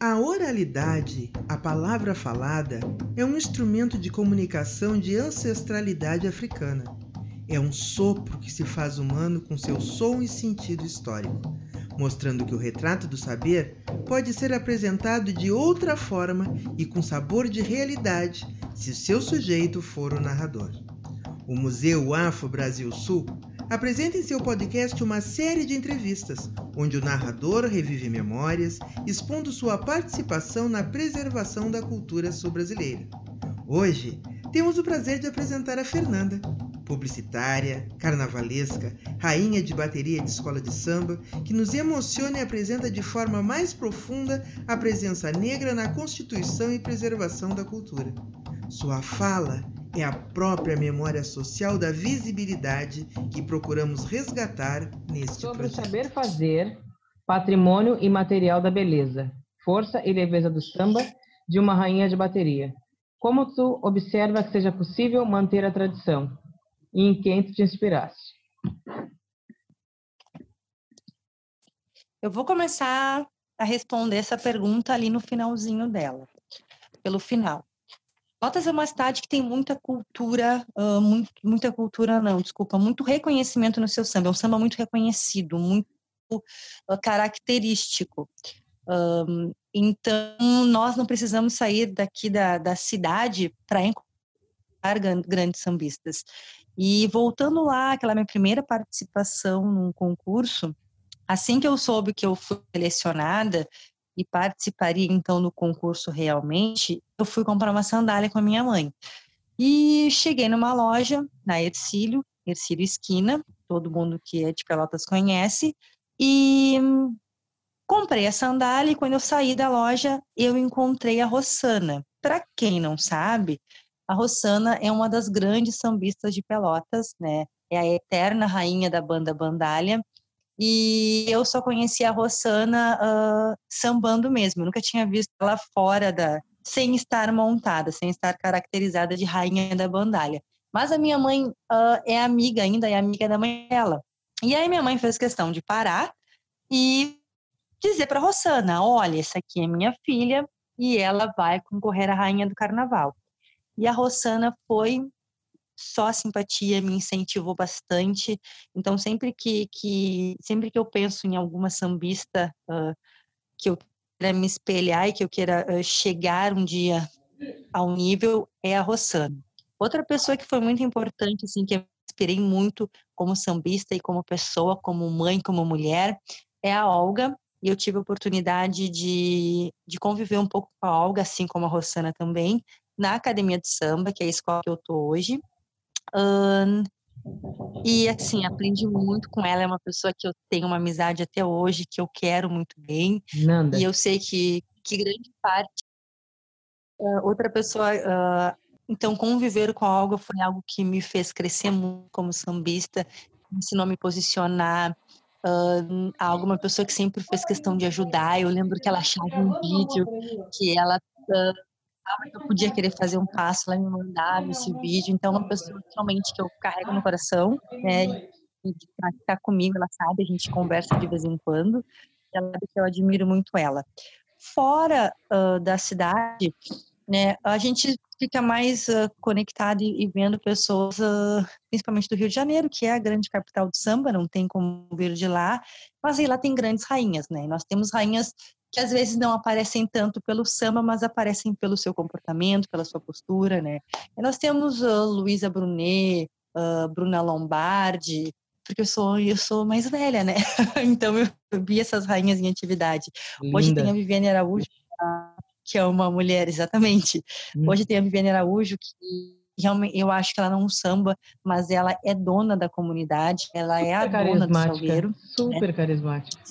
A oralidade, a palavra falada, é um instrumento de comunicação de ancestralidade africana. É um sopro que se faz humano com seu som e sentido histórico, mostrando que o retrato do saber pode ser apresentado de outra forma e com sabor de realidade se seu sujeito for o narrador. O Museu Afro Brasil Sul apresenta em seu podcast uma série de entrevistas, onde o narrador revive memórias, expondo sua participação na preservação da cultura sul-brasileira. Hoje, temos o prazer de apresentar a Fernanda, publicitária, carnavalesca, rainha de bateria de escola de samba, que nos emociona e apresenta de forma mais profunda a presença negra na constituição e preservação da cultura. Sua fala é a própria memória social da visibilidade que procuramos resgatar neste Sobre projeto. o saber fazer, patrimônio e material da beleza, força e leveza do samba de uma rainha de bateria. Como tu observa que seja possível manter a tradição? E em quem tu te inspiraste? Eu vou começar a responder essa pergunta ali no finalzinho dela, pelo final. Pelotas é uma cidade que tem muita cultura, uh, muito, muita cultura não, desculpa, muito reconhecimento no seu samba. É um samba muito reconhecido, muito uh, característico. Um, então, nós não precisamos sair daqui da, da cidade para encontrar grandes sambistas. E voltando lá, aquela minha primeira participação num concurso, assim que eu soube que eu fui selecionada, e participaria então do concurso realmente, eu fui comprar uma sandália com a minha mãe. E cheguei numa loja, na Ercílio, Ercílio Esquina, todo mundo que é de Pelotas conhece, e comprei a sandália e quando eu saí da loja, eu encontrei a Rossana. Para quem não sabe, a Rossana é uma das grandes sambistas de Pelotas, né? É a eterna rainha da banda Bandalha e eu só conhecia a Rossana uh, sambando mesmo, eu nunca tinha visto ela fora da. sem estar montada, sem estar caracterizada de rainha da bandalha. Mas a minha mãe uh, é amiga ainda, é amiga da mãe dela. E aí minha mãe fez questão de parar e dizer para Rossana: olha, essa aqui é minha filha e ela vai concorrer à rainha do carnaval. E a Rossana foi só a simpatia me incentivou bastante. Então, sempre que, que, sempre que eu penso em alguma sambista uh, que eu queira me espelhar e que eu queira uh, chegar um dia ao nível, é a Rossana. Outra pessoa que foi muito importante, assim, que eu inspirei muito como sambista e como pessoa, como mãe, como mulher, é a Olga. E eu tive a oportunidade de, de conviver um pouco com a Olga, assim como a Rossana também, na Academia de Samba, que é a escola que eu tô hoje. Um, e assim, aprendi muito com ela. É uma pessoa que eu tenho uma amizade até hoje, que eu quero muito bem. Nanda. E eu sei que, que grande parte. Uh, outra pessoa. Uh, então, conviver com algo foi algo que me fez crescer muito como sambista, me ensinou a me posicionar. Uh, alguma pessoa que sempre fez questão de ajudar. Eu lembro que ela achava um vídeo que ela uh, que eu podia querer fazer um passo, ela me mandava esse vídeo. Então, uma pessoa realmente que eu carrego no coração, né? E para ficar comigo, ela sabe, a gente conversa de vez em quando. Ela que eu admiro muito ela. Fora uh, da cidade, né? A gente fica mais uh, conectado e, e, vendo pessoas, uh, principalmente do Rio de Janeiro, que é a grande capital do samba, não tem como vir de lá, mas aí lá tem grandes rainhas, né? Nós temos rainhas que às vezes não aparecem tanto pelo samba, mas aparecem pelo seu comportamento, pela sua postura, né? E nós temos uh, Luísa Brunet, uh, Bruna Lombardi, porque eu sou eu sou mais velha, né? então eu vi essas rainhas em atividade. Linda. Hoje tem a Viviane Araújo, que é uma mulher, exatamente. Hum. Hoje tem a Viviane Araújo, que realmente eu acho que ela não samba, mas ela é dona da comunidade, ela Super é a dona do salgueiro. Super né? carismática.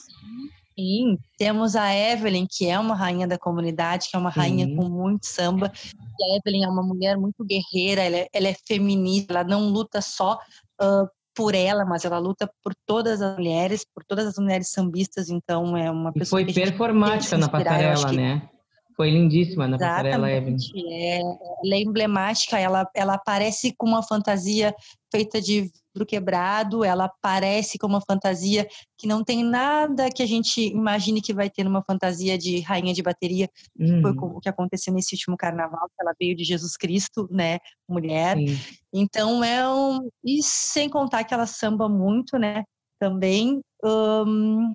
Sim, temos a Evelyn, que é uma rainha da comunidade, que é uma Sim. rainha com muito samba. E a Evelyn é uma mulher muito guerreira, ela é, ela é feminista, ela não luta só uh, por ela, mas ela luta por todas as mulheres, por todas as mulheres sambistas, então é uma pessoa e foi performática na passarela, né? Foi lindíssima na passarela Evelyn. É, ela é emblemática, ela, ela aparece com uma fantasia feita de vidro quebrado, ela aparece com uma fantasia que não tem nada que a gente imagine que vai ter numa fantasia de rainha de bateria, uhum. foi o que aconteceu nesse último carnaval, que ela veio de Jesus Cristo, né, mulher. Sim. Então é um... E sem contar que ela samba muito, né, também. Um...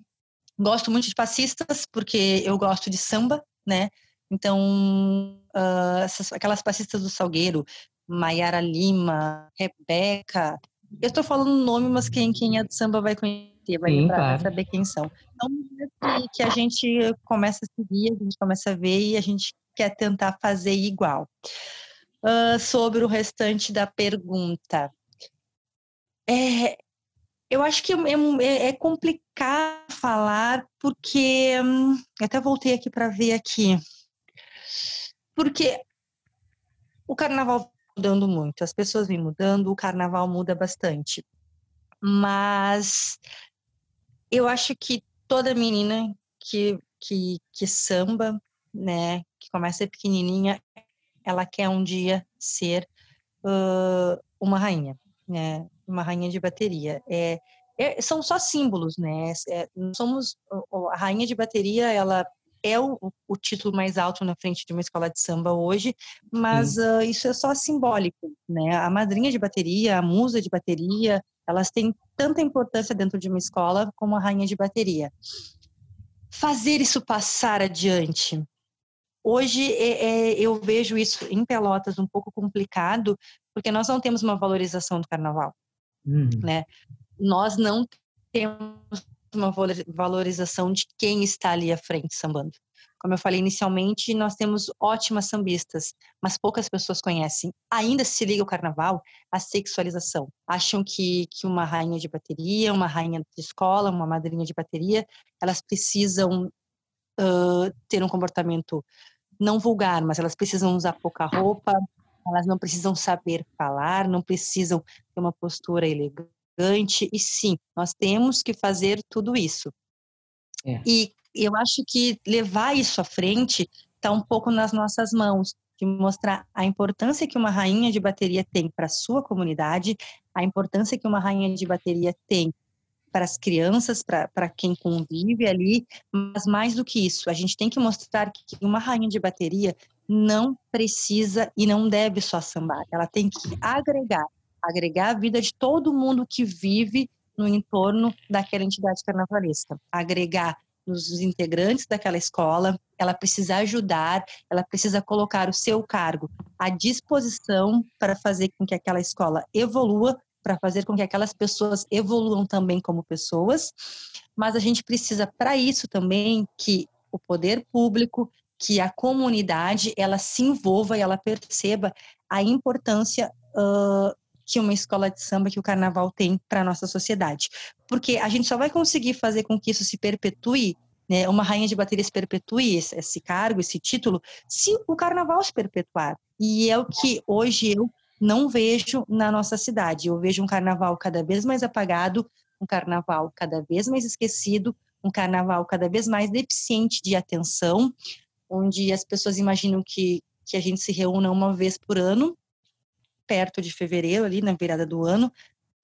Gosto muito de passistas, porque eu gosto de samba, né? Então, uh, essas, aquelas passistas do Salgueiro, Maiara Lima, Rebeca, eu estou falando nome, mas quem, quem é do samba vai conhecer, vai Sim, claro. saber quem são. Então, que, que a gente começa a seguir, a gente começa a ver e a gente quer tentar fazer igual. Uh, sobre o restante da pergunta. É, eu acho que é, é, é complicado falar, porque. Hum, até voltei aqui para ver aqui. Porque o carnaval mudando muito, as pessoas vêm mudando, o carnaval muda bastante. Mas eu acho que toda menina que, que, que samba, né, que começa pequenininha, ela quer um dia ser uh, uma rainha, né, uma rainha de bateria. É, é são só símbolos, né? É, somos a rainha de bateria, ela é o, o, título mais alto na frente de uma escola de samba hoje, mas uh, isso é só simbólico, né? A madrinha de bateria, a musa de bateria, elas têm tanta importância dentro de uma escola como a rainha de bateria. Fazer isso passar adiante. Hoje é, é, eu vejo isso em Pelotas um pouco complicado, porque nós não temos uma valorização do carnaval, uhum. né? Nós não temos uma valorização de quem está ali à frente sambando. Como eu falei inicialmente, nós temos ótimas sambistas, mas poucas pessoas conhecem. Ainda se liga o carnaval à sexualização. Acham que, que uma rainha de bateria, uma rainha de escola, uma madrinha de bateria, elas precisam uh, ter um comportamento não vulgar, mas elas precisam usar pouca roupa, elas não precisam saber falar, não precisam ter uma postura elegante gigante, e sim, nós temos que fazer tudo isso. É. E eu acho que levar isso à frente está um pouco nas nossas mãos, de mostrar a importância que uma rainha de bateria tem para a sua comunidade, a importância que uma rainha de bateria tem para as crianças, para quem convive ali, mas mais do que isso, a gente tem que mostrar que uma rainha de bateria não precisa e não deve só sambar, ela tem que agregar, agregar a vida de todo mundo que vive no entorno daquela entidade carnavalesca, agregar os integrantes daquela escola, ela precisa ajudar, ela precisa colocar o seu cargo à disposição para fazer com que aquela escola evolua, para fazer com que aquelas pessoas evoluam também como pessoas, mas a gente precisa para isso também que o poder público, que a comunidade, ela se envolva e ela perceba a importância uh, que uma escola de samba, que o carnaval tem para a nossa sociedade. Porque a gente só vai conseguir fazer com que isso se perpetue, né, uma rainha de bateria se perpetue esse, esse cargo, esse título, se o carnaval se perpetuar. E é o que hoje eu não vejo na nossa cidade. Eu vejo um carnaval cada vez mais apagado, um carnaval cada vez mais esquecido, um carnaval cada vez mais deficiente de atenção, onde as pessoas imaginam que, que a gente se reúna uma vez por ano perto de fevereiro, ali na virada do ano,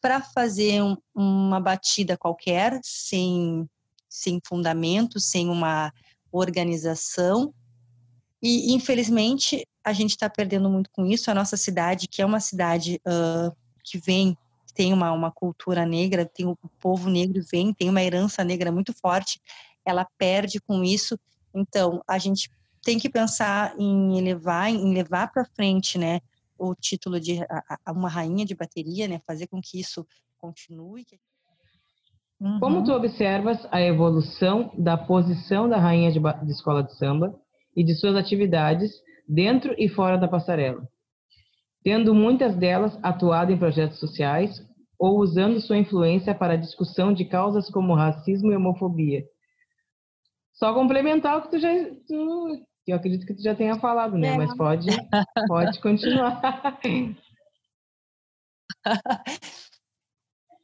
para fazer um, uma batida qualquer, sem, sem fundamento, sem uma organização. E, infelizmente, a gente está perdendo muito com isso. A nossa cidade, que é uma cidade uh, que vem, tem uma, uma cultura negra, tem o povo negro vem, tem uma herança negra muito forte, ela perde com isso. Então, a gente tem que pensar em levar, em levar para frente, né, o título de a, a uma rainha de bateria, né? Fazer com que isso continue. Uhum. Como tu observas a evolução da posição da rainha de, de escola de samba e de suas atividades dentro e fora da passarela? Tendo muitas delas atuado em projetos sociais ou usando sua influência para a discussão de causas como racismo e homofobia. Só complementar o que tu já tu eu acredito que tu já tenha falado, né? É. Mas pode, pode continuar.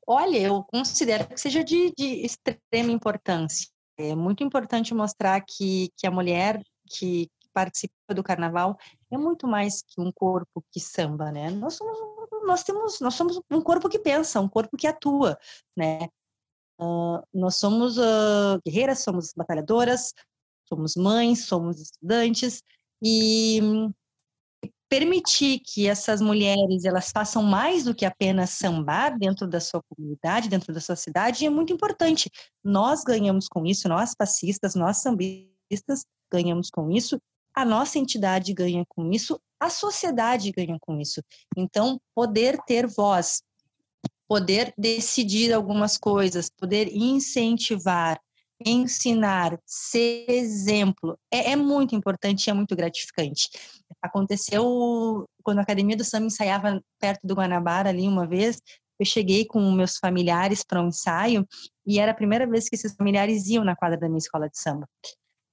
Olha, eu considero que seja de, de, extrema importância. É muito importante mostrar que, que a mulher, que participa do carnaval é muito mais que um corpo que samba, né? Nós somos, nós temos, nós somos um corpo que pensa, um corpo que atua, né? Uh, nós somos uh, guerreiras, somos batalhadoras, somos mães, somos estudantes e permitir que essas mulheres elas façam mais do que apenas sambar dentro da sua comunidade, dentro da sua cidade, é muito importante. Nós ganhamos com isso, nós passistas, nós sambistas ganhamos com isso, a nossa entidade ganha com isso, a sociedade ganha com isso. Então, poder ter voz, poder decidir algumas coisas, poder incentivar, ensinar, ser exemplo, é, é muito importante e é muito gratificante. Aconteceu quando a Academia do Samba ensaiava perto do Guanabara ali uma vez, eu cheguei com meus familiares para um ensaio e era a primeira vez que esses familiares iam na quadra da minha escola de samba.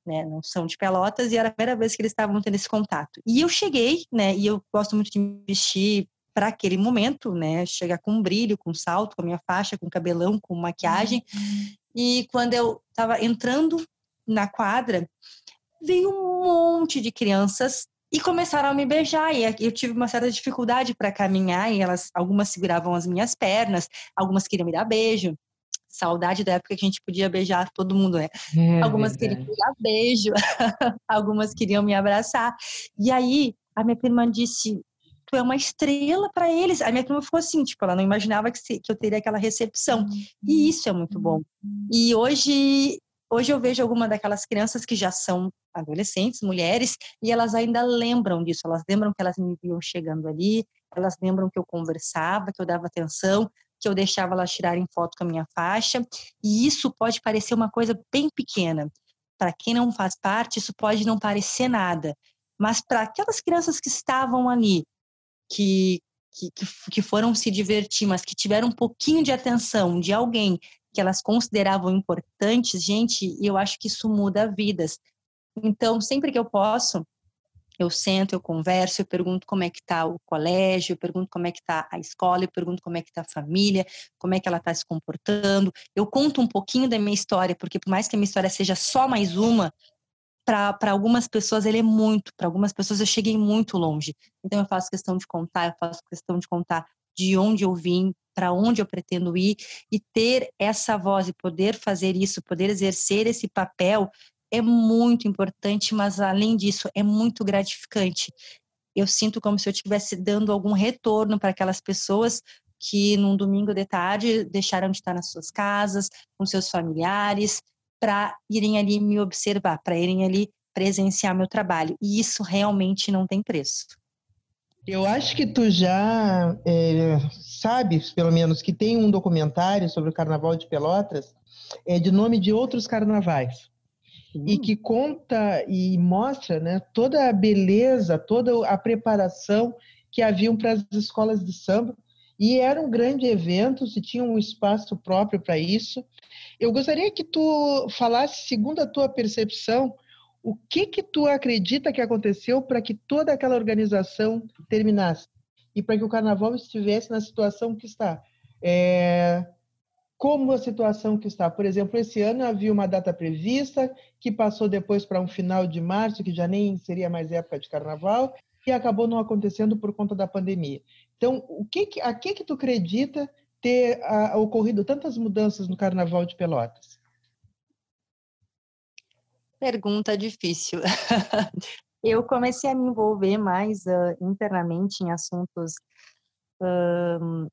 Né, não são de Pelotas e era a primeira vez que eles estavam tendo esse contato. E eu cheguei, né, e eu gosto muito de vestir para aquele momento, né, chegar com brilho, com salto, com a minha faixa, com cabelão, com maquiagem. Uhum. E quando eu estava entrando na quadra, veio um monte de crianças e começaram a me beijar e eu tive uma certa dificuldade para caminhar e elas algumas seguravam as minhas pernas, algumas queriam me dar beijo. Saudade da época que a gente podia beijar todo mundo, né? É, algumas verdade. queriam me dar beijo, algumas queriam me abraçar. E aí a minha prima disse: tu é uma estrela para eles. A minha turma ficou assim, tipo, ela não imaginava que, se, que eu teria aquela recepção. E uhum. isso é muito bom. E hoje, hoje eu vejo alguma daquelas crianças que já são adolescentes, mulheres, e elas ainda lembram disso. Elas lembram que elas me viam chegando ali, elas lembram que eu conversava, que eu dava atenção, que eu deixava elas tirarem foto com a minha faixa. E isso pode parecer uma coisa bem pequena. Para quem não faz parte, isso pode não parecer nada. Mas para aquelas crianças que estavam ali, que, que, que foram se divertir, mas que tiveram um pouquinho de atenção de alguém que elas consideravam importantes, gente, eu acho que isso muda vidas. Então, sempre que eu posso, eu sento, eu converso, eu pergunto como é que está o colégio, eu pergunto como é que está a escola, eu pergunto como é que está a família, como é que ela está se comportando. Eu conto um pouquinho da minha história, porque por mais que a minha história seja só mais uma, para algumas pessoas ele é muito, para algumas pessoas eu cheguei muito longe. Então eu faço questão de contar, eu faço questão de contar de onde eu vim, para onde eu pretendo ir e ter essa voz e poder fazer isso, poder exercer esse papel é muito importante, mas além disso é muito gratificante. Eu sinto como se eu estivesse dando algum retorno para aquelas pessoas que num domingo de tarde deixaram de estar nas suas casas, com seus familiares, para irem ali me observar, para irem ali presenciar meu trabalho. E isso realmente não tem preço. Eu acho que tu já é, sabes, pelo menos, que tem um documentário sobre o Carnaval de Pelotas, é, de nome de outros carnavais. E que conta e mostra né, toda a beleza, toda a preparação que haviam para as escolas de samba. E era um grande evento, se tinha um espaço próprio para isso. Eu gostaria que tu falasse, segundo a tua percepção, o que que tu acredita que aconteceu para que toda aquela organização terminasse e para que o carnaval estivesse na situação que está? É, como a situação que está? Por exemplo, esse ano havia uma data prevista que passou depois para um final de março, que já nem seria mais época de carnaval, e acabou não acontecendo por conta da pandemia. Então, o que, a que que tu acredita ter uh, ocorrido tantas mudanças no Carnaval de Pelotas? Pergunta difícil. eu comecei a me envolver mais uh, internamente em assuntos uh,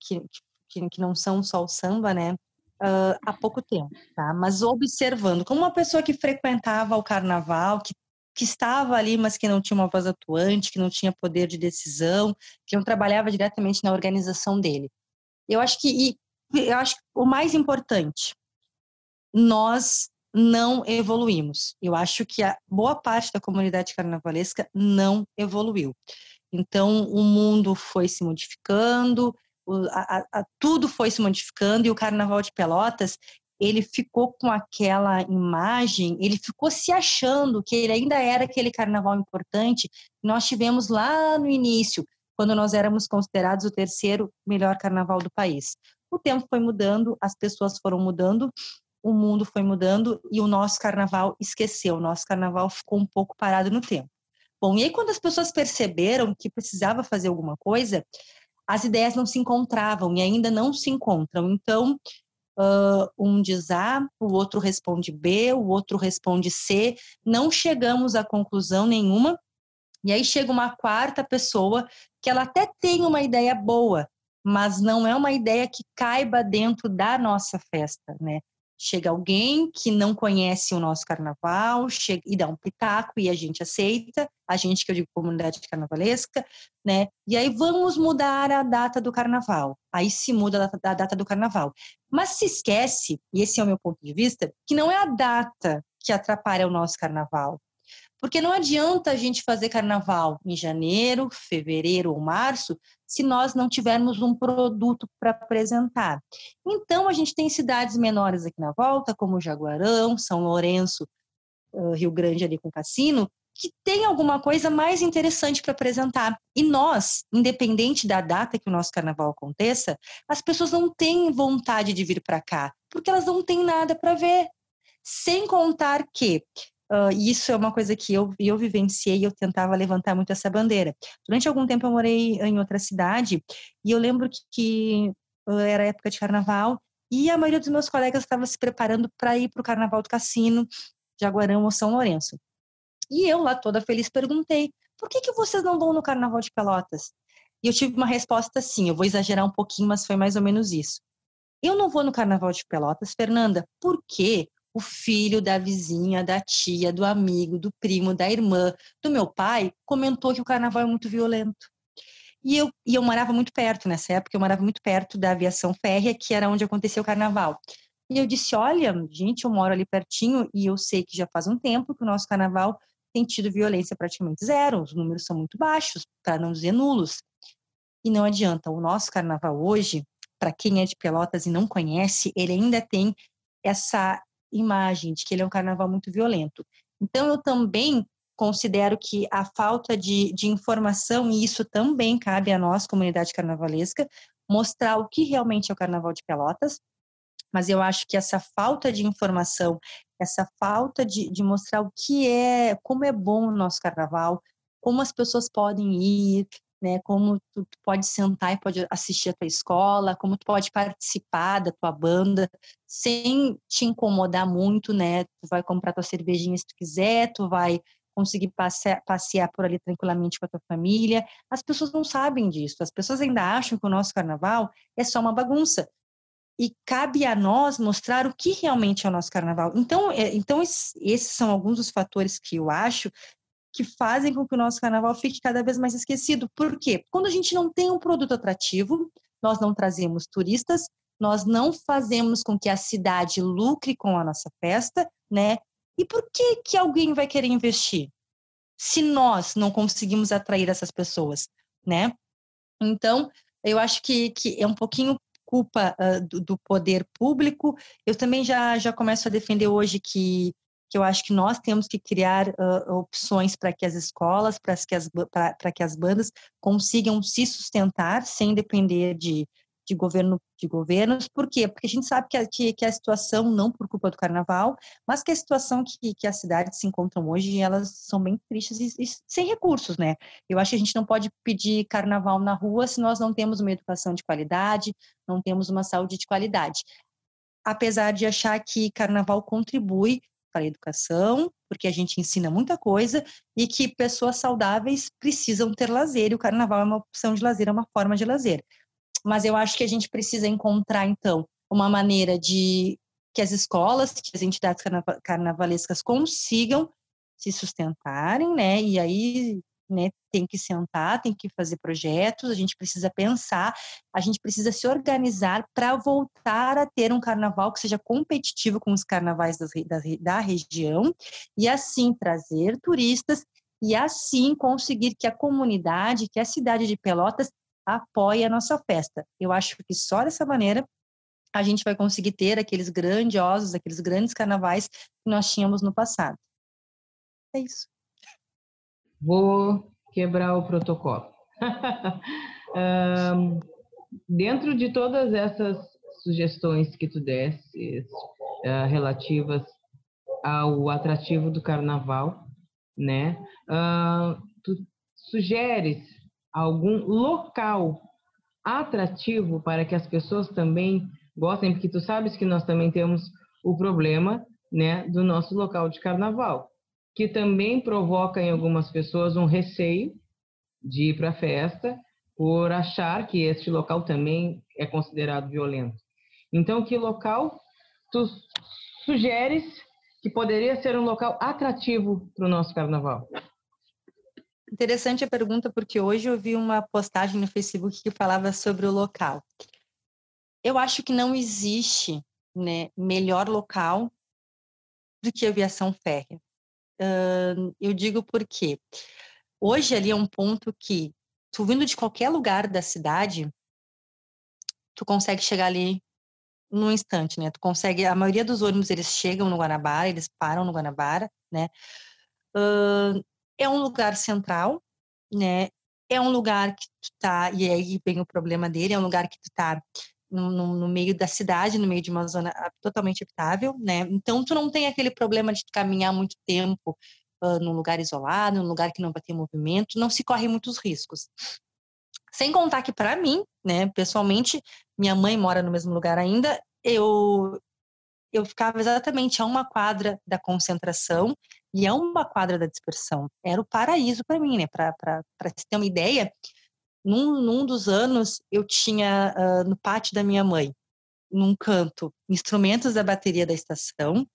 que, que, que, não são só o samba, né? Uh, há pouco tempo, tá? Mas observando, como uma pessoa que frequentava o carnaval, que, que estava ali, mas que não tinha uma voz atuante, que não tinha poder de decisão, que não trabalhava diretamente na organização dele. Eu acho que eu acho que o mais importante, nós não evoluímos. Eu acho que a boa parte da comunidade carnavalesca não evoluiu. Então, o mundo foi se modificando, a, a, tudo foi se modificando e o Carnaval de Pelotas ele ficou com aquela imagem, ele ficou se achando que ele ainda era aquele carnaval importante que nós tivemos lá no início, quando nós éramos considerados o terceiro melhor carnaval do país. O tempo foi mudando, as pessoas foram mudando o mundo foi mudando e o nosso carnaval esqueceu, o nosso carnaval ficou um pouco parado no tempo. Bom, e aí quando as pessoas perceberam que precisava fazer alguma coisa, as ideias não se encontravam e ainda não se encontram. Então, uh, um diz A, o outro responde B, o outro responde C, não chegamos a conclusão nenhuma. E aí chega uma quarta pessoa que ela até tem uma ideia boa, mas não é uma ideia que caiba dentro da nossa festa, né? Chega alguém que não conhece o nosso carnaval chega, e dá um pitaco e a gente aceita, a gente que eu digo comunidade carnavalesca, né? E aí vamos mudar a data do carnaval. Aí se muda a data, a data do carnaval. Mas se esquece, e esse é o meu ponto de vista, que não é a data que atrapalha o nosso carnaval. Porque não adianta a gente fazer carnaval em janeiro, fevereiro ou março se nós não tivermos um produto para apresentar. Então, a gente tem cidades menores aqui na volta, como Jaguarão, São Lourenço, Rio Grande ali com Cassino, que tem alguma coisa mais interessante para apresentar. E nós, independente da data que o nosso carnaval aconteça, as pessoas não têm vontade de vir para cá, porque elas não têm nada para ver. Sem contar que Uh, isso é uma coisa que eu, eu vivenciei e eu tentava levantar muito essa bandeira. Durante algum tempo eu morei em outra cidade e eu lembro que, que era época de carnaval e a maioria dos meus colegas estava se preparando para ir para o carnaval do Cassino, Jaguarão ou São Lourenço. E eu lá toda feliz perguntei, por que, que vocês não vão no carnaval de Pelotas? E eu tive uma resposta assim, eu vou exagerar um pouquinho, mas foi mais ou menos isso. Eu não vou no carnaval de Pelotas, Fernanda, porque o filho da vizinha, da tia, do amigo, do primo, da irmã, do meu pai, comentou que o carnaval é muito violento. E eu, e eu morava muito perto nessa época, eu morava muito perto da aviação férrea, que era onde acontecia o carnaval. E eu disse: Olha, gente, eu moro ali pertinho e eu sei que já faz um tempo que o nosso carnaval tem tido violência praticamente zero, os números são muito baixos, para não dizer nulos. E não adianta, o nosso carnaval hoje, para quem é de Pelotas e não conhece, ele ainda tem essa imagem de que ele é um carnaval muito violento. Então, eu também considero que a falta de, de informação, e isso também cabe a nós, comunidade carnavalesca, mostrar o que realmente é o Carnaval de Pelotas, mas eu acho que essa falta de informação, essa falta de, de mostrar o que é, como é bom o nosso carnaval, como as pessoas podem ir, né? Como tu, tu pode sentar e pode assistir a tua escola, como tu pode participar da tua banda sem te incomodar muito, né? Tu vai comprar tua cervejinha se tu quiser, tu vai conseguir passear, passear por ali tranquilamente com a tua família. As pessoas não sabem disso. As pessoas ainda acham que o nosso carnaval é só uma bagunça. E cabe a nós mostrar o que realmente é o nosso carnaval. Então, é, então esses são alguns dos fatores que eu acho que fazem com que o nosso carnaval fique cada vez mais esquecido. Por quê? Quando a gente não tem um produto atrativo, nós não trazemos turistas, nós não fazemos com que a cidade lucre com a nossa festa, né? E por que que alguém vai querer investir? Se nós não conseguimos atrair essas pessoas, né? Então, eu acho que, que é um pouquinho culpa uh, do, do, poder público. Eu também já, já começo a defender hoje que que eu acho que nós temos que criar uh, opções para que as escolas, para que as, que as bandas consigam se sustentar sem depender de, de governo de governos. Por quê? Porque a gente sabe que a, que, que a situação, não por culpa do carnaval, mas que a situação que, que as cidades se encontram hoje, elas são bem tristes e, e, sem recursos, né? Eu acho que a gente não pode pedir carnaval na rua se nós não temos uma educação de qualidade, não temos uma saúde de qualidade. Apesar de achar que carnaval contribui para a educação, porque a gente ensina muita coisa e que pessoas saudáveis precisam ter lazer e o carnaval é uma opção de lazer, é uma forma de lazer. Mas eu acho que a gente precisa encontrar então uma maneira de que as escolas, que as entidades carnavalescas consigam se sustentarem, né? E aí né, tem que sentar, tem que fazer projetos, a gente precisa pensar, a gente precisa se organizar para voltar a ter um carnaval que seja competitivo com os carnavais das, da, da região e assim trazer turistas e assim conseguir que a comunidade, que a cidade de Pelotas apoie a nossa festa. Eu acho que só dessa maneira a gente vai conseguir ter aqueles grandiosos, aqueles grandes carnavais que nós tínhamos no passado. É isso. Vou quebrar o protocolo. um, dentro de todas essas sugestões que tu desses, uh, relativas ao atrativo do carnaval, né? Uh, tu sugeres algum local atrativo para que as pessoas também gostem, porque tu sabes que nós também temos o problema, né, do nosso local de carnaval, que também provoca em algumas pessoas um receio de ir para a festa por achar que este local também é considerado violento. Então, que local tu sugeres que poderia ser um local atrativo para o nosso carnaval? Interessante a pergunta, porque hoje eu vi uma postagem no Facebook que falava sobre o local. Eu acho que não existe né, melhor local do que a aviação férrea. Uh, eu digo porque hoje ali é um ponto que, tu vindo de qualquer lugar da cidade, tu consegue chegar ali num instante, né? Tu consegue, a maioria dos ônibus eles chegam no Guanabara, eles param no Guanabara, né? Uh, é um lugar central, né? É um lugar que tu tá, e aí vem o problema dele, é um lugar que tu tá no, no, no, meio da cidade, no meio de uma zona totalmente habitável, né? Então tu não tem aquele problema de caminhar muito tempo uh, num lugar isolado, num lugar que não vai ter movimento, não se corre muitos riscos. Sem contar que para mim, né, pessoalmente, minha mãe mora no mesmo lugar ainda, eu eu ficava exatamente a uma quadra da concentração e a uma quadra da dispersão. Era o paraíso para mim, né? Para ter uma ideia, num, num dos anos eu tinha uh, no pátio da minha mãe, num canto, instrumentos da bateria da estação,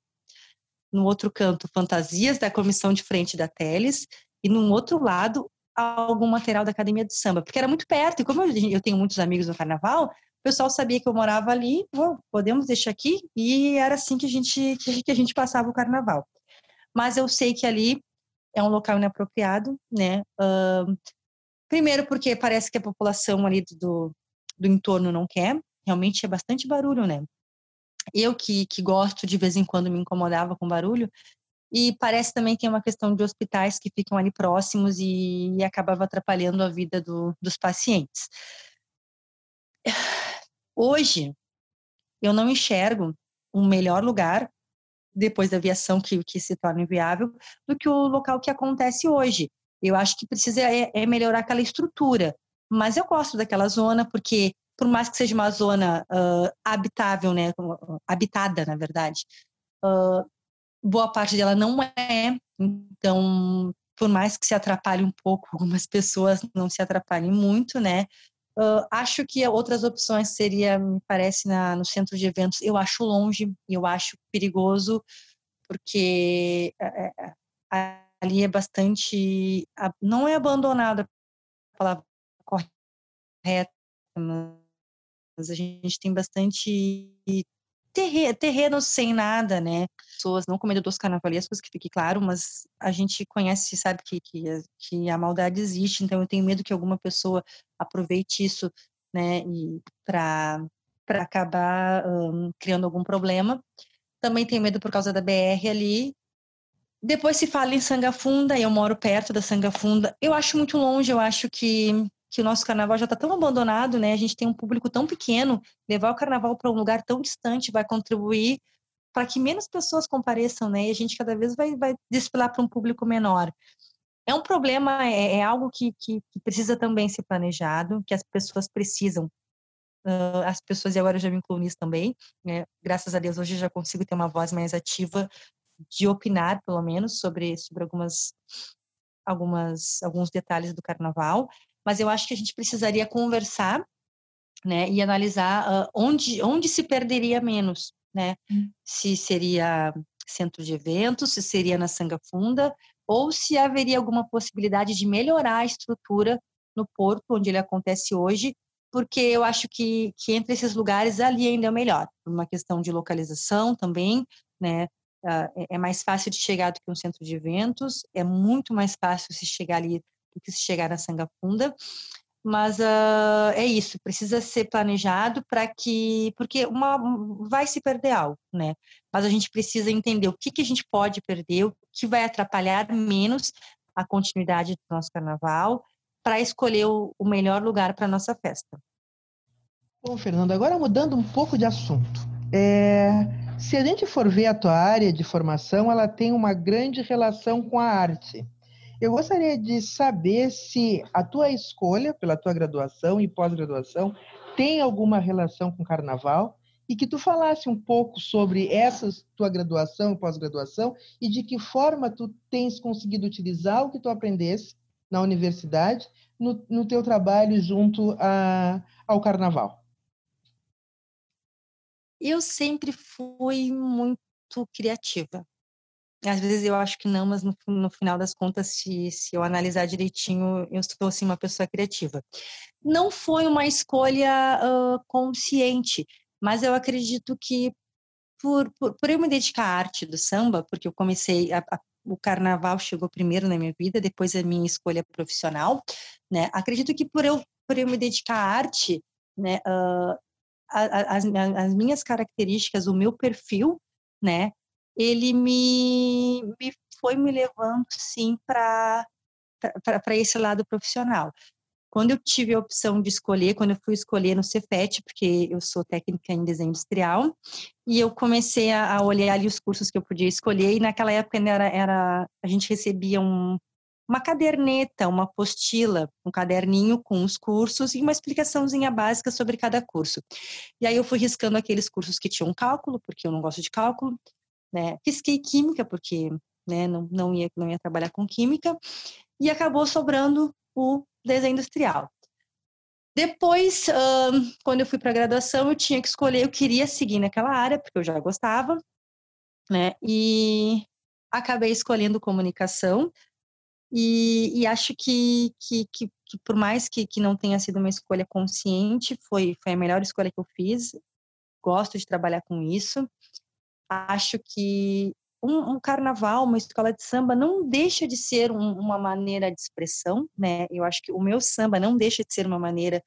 no outro canto, fantasias da comissão de frente da Teles, e no outro lado, algum material da academia de samba, porque era muito perto, e como eu, eu tenho muitos amigos no carnaval, pessoal sabia que eu morava ali, podemos deixar aqui, e era assim que a gente que a gente passava o carnaval. Mas eu sei que ali é um local inapropriado, né? Uh, primeiro porque parece que a população ali do, do entorno não quer, realmente é bastante barulho, né? Eu que, que gosto de vez em quando me incomodava com barulho, e parece também que é uma questão de hospitais que ficam ali próximos e, e acabava atrapalhando a vida do, dos pacientes. Hoje, eu não enxergo um melhor lugar, depois da aviação que, que se torna inviável, do que o local que acontece hoje. Eu acho que precisa é, é melhorar aquela estrutura. Mas eu gosto daquela zona, porque por mais que seja uma zona uh, habitável, né, habitada, na verdade, uh, boa parte dela não é. Então, por mais que se atrapalhe um pouco, algumas pessoas não se atrapalhem muito, né? Uh, acho que outras opções seria, me parece, na, no centro de eventos. Eu acho longe, eu acho perigoso, porque é, é, ali é bastante. Não é abandonada a palavra correta, mas a gente tem bastante terreno sem nada, né? Pessoas não comedores carnavalescos, que fique claro, mas a gente conhece, sabe que, que, que a maldade existe, então eu tenho medo que alguma pessoa aproveite isso, né, e para acabar um, criando algum problema. Também tenho medo por causa da BR ali. Depois se fala em Sangafunda, eu moro perto da Sangafunda. Eu acho muito longe, eu acho que que o nosso carnaval já está tão abandonado, né? A gente tem um público tão pequeno, levar o carnaval para um lugar tão distante vai contribuir para que menos pessoas compareçam, né? E a gente cada vez vai, vai desfilar para um público menor. É um problema, é, é algo que, que, que, precisa também ser planejado, que as pessoas precisam. Uh, as pessoas, e agora eu já me incluo nisso também, né? graças a Deus hoje eu já consigo ter uma voz mais ativa de opinar, pelo menos, sobre, sobre algumas, algumas, alguns detalhes do carnaval mas eu acho que a gente precisaria conversar, né, e analisar uh, onde, onde se perderia menos, né? Hum. Se seria centro de eventos, se seria na Sanga Funda, ou se haveria alguma possibilidade de melhorar a estrutura no porto onde ele acontece hoje, porque eu acho que, que entre esses lugares ali ainda é o melhor, por uma questão de localização também, né? Uh, é mais fácil de chegar do que um centro de eventos, é muito mais fácil se chegar ali do que se chegar na Sangafunda. Mas uh, é isso, precisa ser planejado para que. Porque uma, vai se perder algo, né? Mas a gente precisa entender o que, que a gente pode perder, o que vai atrapalhar menos a continuidade do nosso carnaval, para escolher o, melhor lugar para a nossa festa. Bom, Fernando, agora mudando um pouco de assunto. É, se a gente for ver a tua área de formação, ela tem uma grande relação com a arte. Eu gostaria de saber se a tua escolha pela tua graduação e pós-graduação tem alguma relação com carnaval e que tu falasse um pouco sobre essa tua graduação e pós-graduação e de que forma tu tens conseguido utilizar o que tu aprendesse na universidade no, no teu trabalho junto a, ao carnaval. Eu sempre fui muito criativa. Às vezes eu acho que não, mas no, no final das contas, se, se eu analisar direitinho, eu sou assim uma pessoa criativa. Não foi uma escolha uh, consciente, mas eu acredito que por, por, por, eu me dedicar à arte do samba, porque eu comecei, a, a, o carnaval chegou primeiro na minha vida, depois a minha escolha profissional, né? Acredito que por eu, por eu me dedicar à arte, né, uh, as, as minhas características, o meu perfil, né, ele me, me foi me levando, sim, para esse lado profissional. Quando eu tive a opção de escolher, quando eu fui escolher no Cefet, porque eu sou técnica em desenho industrial, e eu comecei a, olhar ali os cursos que eu podia escolher, e naquela época era, era a gente recebia um, uma caderneta, uma apostila, um caderninho com os cursos e uma explicaçãozinha básica sobre cada curso. E aí eu fui riscando aqueles cursos que tinham cálculo, porque eu não gosto de cálculo, né? Risquei química, porque né, não, não, ia, não ia trabalhar com química, e acabou sobrando o desenho industrial. Depois, quando eu fui para a graduação, eu tinha que escolher, eu queria seguir naquela área, porque eu já gostava, né? E acabei escolhendo comunicação, e, e acho que, que, que, que, por mais que, que não tenha sido uma escolha consciente, foi, foi a melhor escolha que eu fiz. Gosto de trabalhar com isso. Acho que um, um carnaval, uma escola de samba, não deixa de ser um, uma maneira de expressão, né? Eu acho que o meu samba não deixa de ser uma maneira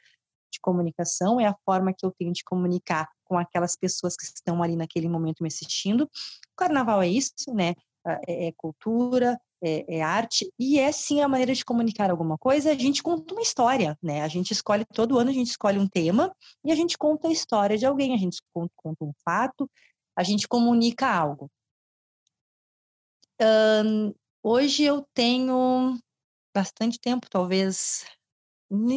de comunicação, é a forma que eu tenho de comunicar com aquelas pessoas que estão ali naquele momento me assistindo. O carnaval é isso, né? É, é cultura, é, é, arte e é sim a maneira de comunicar alguma coisa. A gente conta uma história, né? A gente escolhe todo ano, a gente escolhe um tema e a gente conta a história de alguém. A gente conta, conta um fato, a gente comunica algo. Um, hoje eu tenho bastante tempo, talvez.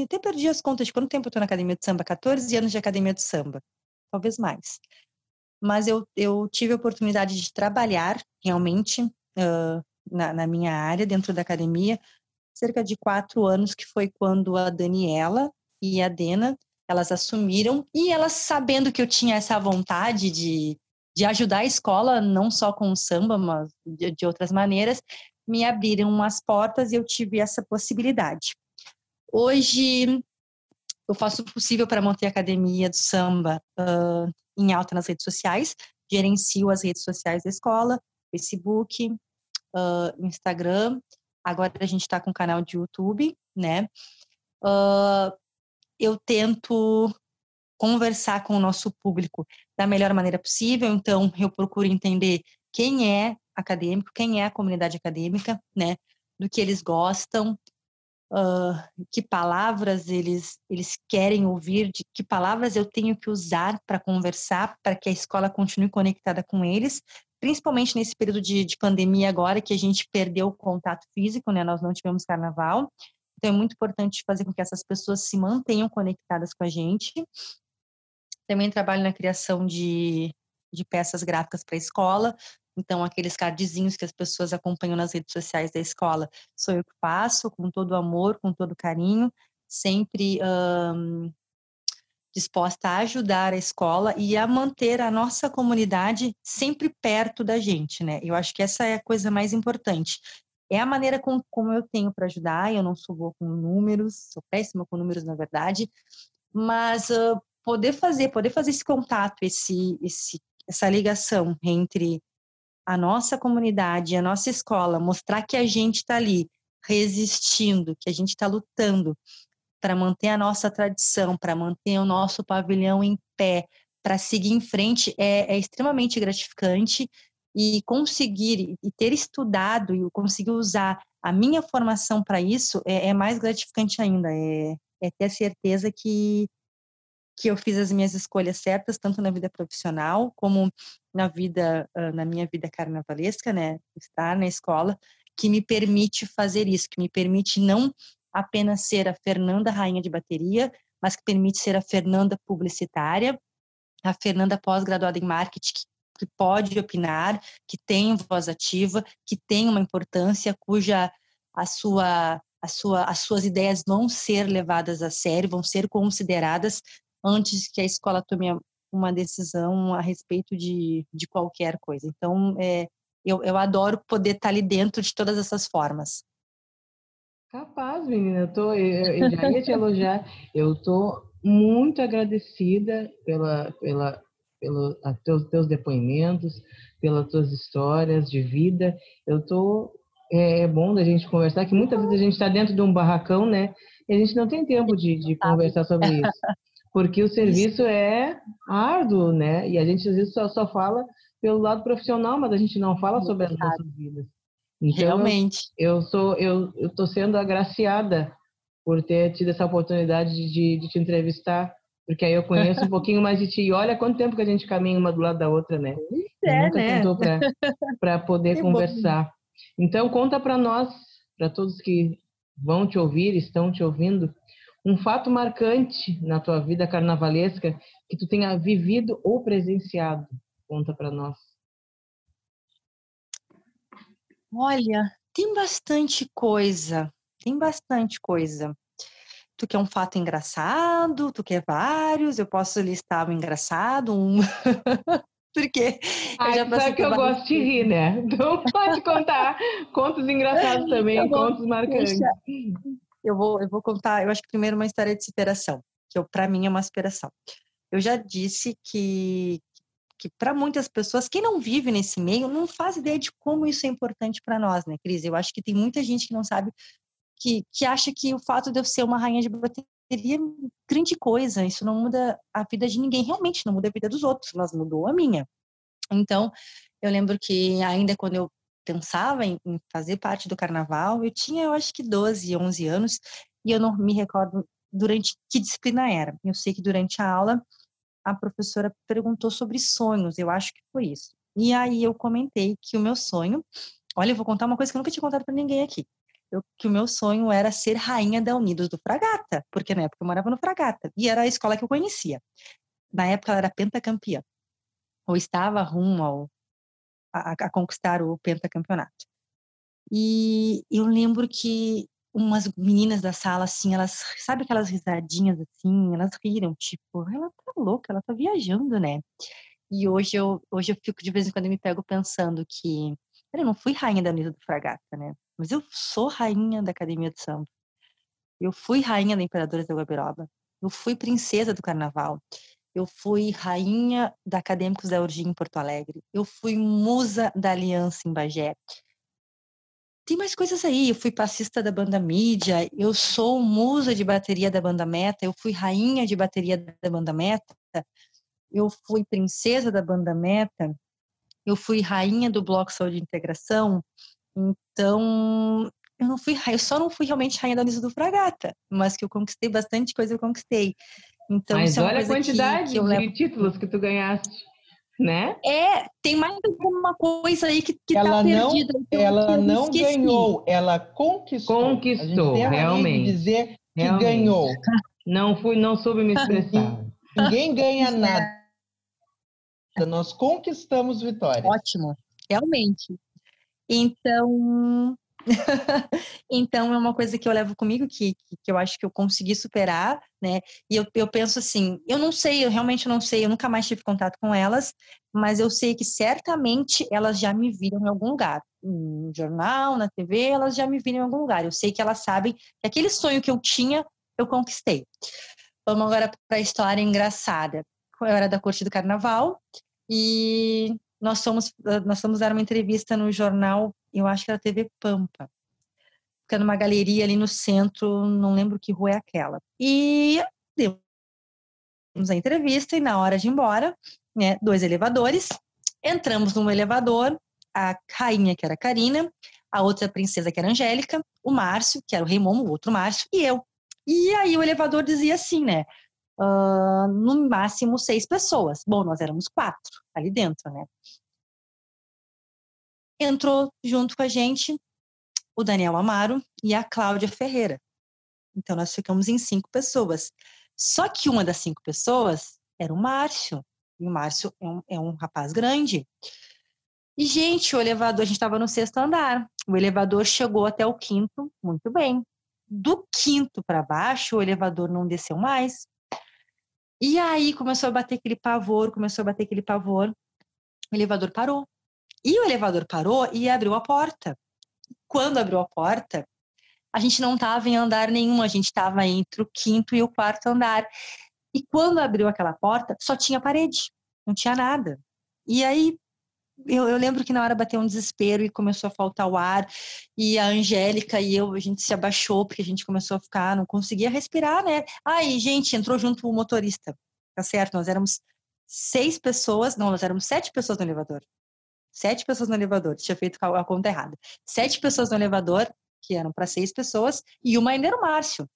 Até perdi as contas de quanto tempo eu estou na academia de samba 14 anos de academia de samba, talvez mais. Mas eu, eu tive a oportunidade de trabalhar realmente. Uh, na, na minha área, dentro da academia, cerca de quatro anos, que foi quando a Daniela e a Dena, elas assumiram, e elas sabendo que eu tinha essa vontade de, de ajudar a escola, não só com o samba, mas de, de outras maneiras, me abriram as portas e eu tive essa possibilidade. Hoje, eu faço o possível para manter a academia do samba uh, em alta nas redes sociais, gerencio as redes sociais da escola, Facebook, uh, Instagram, agora a gente está com um canal de YouTube, né? Uh, eu tento conversar com o nosso público da melhor maneira possível, então eu procuro entender quem é acadêmico, quem é a comunidade acadêmica, né? Do que eles gostam, uh, que palavras eles, eles querem ouvir, de que palavras eu tenho que usar para conversar, para que a escola continue conectada com eles, principalmente nesse período de, de, pandemia agora, que a gente perdeu o contato físico, né? Nós não tivemos carnaval. Então, é muito importante fazer com que essas pessoas se mantenham conectadas com a gente. Também trabalho na criação de, de peças gráficas para a escola. Então, aqueles cardzinhos que as pessoas acompanham nas redes sociais da escola, sou eu que faço, com todo amor, com todo carinho, sempre um, disposta a ajudar a escola e a manter a nossa comunidade sempre perto da gente, né? Eu acho que essa é a coisa mais importante. É a maneira com, como eu tenho para ajudar, eu não sou boa com números, sou péssima com números, na verdade, mas uh, poder fazer, poder fazer esse contato, esse, esse, essa ligação entre a nossa comunidade, a nossa escola, mostrar que a gente está ali resistindo, que a gente está lutando, para manter a nossa tradição, para manter o nosso pavilhão em pé, para seguir em frente, é, é, extremamente gratificante e conseguir e ter estudado e conseguir usar a minha formação para isso é, é, mais gratificante ainda. É, é ter a certeza que que eu fiz as minhas escolhas certas, tanto na vida profissional como na vida, na minha vida carnavalesca, né? Estar na escola, que me permite fazer isso, que me permite não apenas ser a Fernanda rainha de bateria, mas que permite ser a Fernanda publicitária, a Fernanda pós-graduada em marketing, que pode opinar, que tem voz ativa, que tem uma importância, cuja a sua, a sua, as suas ideias vão ser levadas a sério, vão ser consideradas antes que a escola tome uma decisão a respeito de, de qualquer coisa. Então, é, eu, eu adoro poder estar ali dentro de todas essas formas. Capaz, menina, eu, tô, eu, eu já ia te elogiar. Eu tô muito agradecida pela, pela, pelos teus, teus depoimentos, pelas tuas histórias de vida. Eu tô é, é bom da gente conversar, que muitas vezes a gente está dentro de um barracão, né? E a gente não tem tempo de, de conversar sobre isso. Porque o serviço é árduo, né? E a gente às vezes só, só fala pelo lado profissional, mas a gente não fala sobre as nossas vidas. Então, Realmente. Eu, eu sou, eu estou sendo agraciada por ter tido essa oportunidade de, de te entrevistar, porque aí eu conheço um pouquinho mais de ti. E olha quanto tempo que a gente caminha uma do lado da outra, né? É, nunca né? tentou para poder que conversar. Bom. Então, conta para nós, para todos que vão te ouvir, estão te ouvindo, um fato marcante na tua vida carnavalesca que tu tenha vivido ou presenciado. Conta para nós. Olha, tem bastante coisa, tem bastante coisa. Tu quer um fato engraçado? Tu quer vários? Eu posso listar um engraçado, um. Porque. Ai, eu já sabe que eu gosto de rir, né? Então pode contar contos engraçados também, contos marcantes. Deixa. Eu vou, eu vou contar, eu acho que primeiro uma história de superação, que para mim é uma superação. Eu já disse que, que para muitas pessoas, quem não vive nesse meio não faz ideia de como isso é importante para nós, né, Cris? Eu acho que tem muita gente que não sabe, que, que acha que o fato de eu ser uma rainha de bateria é grande coisa, isso não muda a vida de ninguém, realmente não muda a vida dos outros, mas mudou a minha. Então, eu lembro que ainda quando eu pensava em, em fazer parte do carnaval, eu tinha, eu acho que 12, 11 anos, e eu não me recordo durante que disciplina era. Eu sei que durante a aula a professora perguntou sobre sonhos, eu acho que foi isso. E aí eu comentei que o meu sonho, olha, eu vou contar uma coisa que eu nunca tinha contado para ninguém aqui. Eu, que o meu sonho era ser rainha da Unidos do Fragata, porque na época eu morava no Fragata e era a escola que eu conhecia. Na época ela era pentacampeã, ou estava rumo ao, a, a conquistar o pentacampeonato. E eu lembro que umas meninas da sala, assim, elas, sabe aquelas risadinhas assim, elas riram, tipo, ela tá louca, ela tá viajando, né? E hoje eu, hoje eu fico de vez em quando eu me pego pensando que, eu não fui rainha da Unida do Fragata, né? Mas eu sou rainha da Academia de Samba. Eu fui rainha da Imperadores da Guabiroba. Eu fui princesa do Carnaval. Eu fui rainha da Acadêmicos da Urgim em Porto Alegre. Eu fui musa da Aliança em Bagé tem mais coisas aí. Eu fui passista da banda mídia, eu sou musa de bateria da banda Meta, eu fui rainha de bateria da banda Meta, eu fui princesa da banda Meta, eu fui rainha do Bloco Saúde e Integração. Então, eu não fui, eu só não fui realmente rainha da Unisa do Fragata, mas que eu conquistei bastante coisa, eu conquistei. Então, mas é olha a quantidade que, que de levo... títulos que tu ganhaste né? É, tem mais alguma coisa aí que, que ela tá não, perdida. ela não ganhou, ela conquistou. Conquistou, realmente. dizer que realmente. ganhou. Não fui, não soube me expressar. Ninguém ganha nada. Nós conquistamos vitória. Ótimo, realmente. Então, então é uma coisa que eu levo comigo que, que eu acho que eu consegui superar, né? E eu, eu penso assim, eu não sei, eu realmente não sei, eu nunca mais tive contato com elas, mas eu sei que certamente elas já me viram em algum lugar, no jornal, na TV, elas já me viram em algum lugar. Eu sei que elas sabem que aquele sonho que eu tinha, eu conquistei. Vamos agora para a história engraçada. Eu era da corte do carnaval e nós fomos, nós fomos dar uma entrevista no jornal, eu acho que era TV Pampa. Fica numa galeria ali no centro, não lembro que rua é aquela. E demos a entrevista e na hora de ir embora, né, dois elevadores, entramos num elevador, a rainha, que era a Karina, a outra princesa, que era a Angélica, o Márcio, que era o Rei Momo, o outro Márcio, e eu. E aí o elevador dizia assim, né? uh, no máximo seis pessoas. Bom, nós éramos quatro ali dentro, né? Entrou junto com a gente o Daniel Amaro e a Cláudia Ferreira. Então, nós ficamos em cinco pessoas. Só que uma das cinco pessoas era o Márcio. E o Márcio é um, é um rapaz grande. E, gente, o elevador, a gente estava no sexto andar. O elevador chegou até o quinto, muito bem. Do quinto para baixo, o elevador não desceu mais. E aí começou a bater aquele pavor, começou a bater aquele pavor. O elevador parou. E o elevador parou e abriu a porta. Quando abriu a porta, a gente não estava em andar nenhum, a gente estava entre o quinto e o quarto andar. E quando abriu aquela porta, só tinha parede, não tinha nada. E aí eu, eu, lembro que na hora bateu um desespero e começou a faltar o ar. E a Angélica e eu, a gente se abaixou porque a gente começou a ficar, não conseguia respirar, né? Aí, gente, entrou junto o motorista. Tá certo? Nós éramos seis pessoas, não, nós éramos sete pessoas no elevador. Sete pessoas no elevador, tinha feito a conta errada. Sete pessoas no elevador, que eram para seis pessoas, e uma ainda era o Márcio.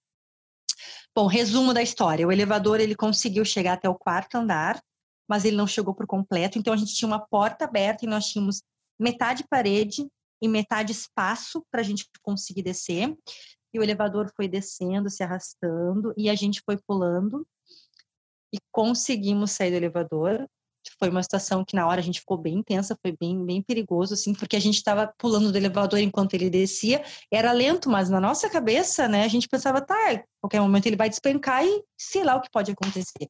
Bom, resumo da história. O elevador ele conseguiu chegar até o quarto andar, mas ele não chegou por completo. Então a gente tinha uma porta aberta e nós tínhamos metade parede e metade espaço para a gente conseguir descer. E o elevador foi descendo, se arrastando, e a gente foi pulando e conseguimos sair do elevador. Foi uma situação que na hora a gente ficou bem intensa, foi bem, bem perigoso, assim, porque a gente estava pulando do elevador enquanto ele descia. Era lento, mas na nossa cabeça, né, a gente pensava, tá, qualquer momento ele vai despencar e sei lá o que pode acontecer.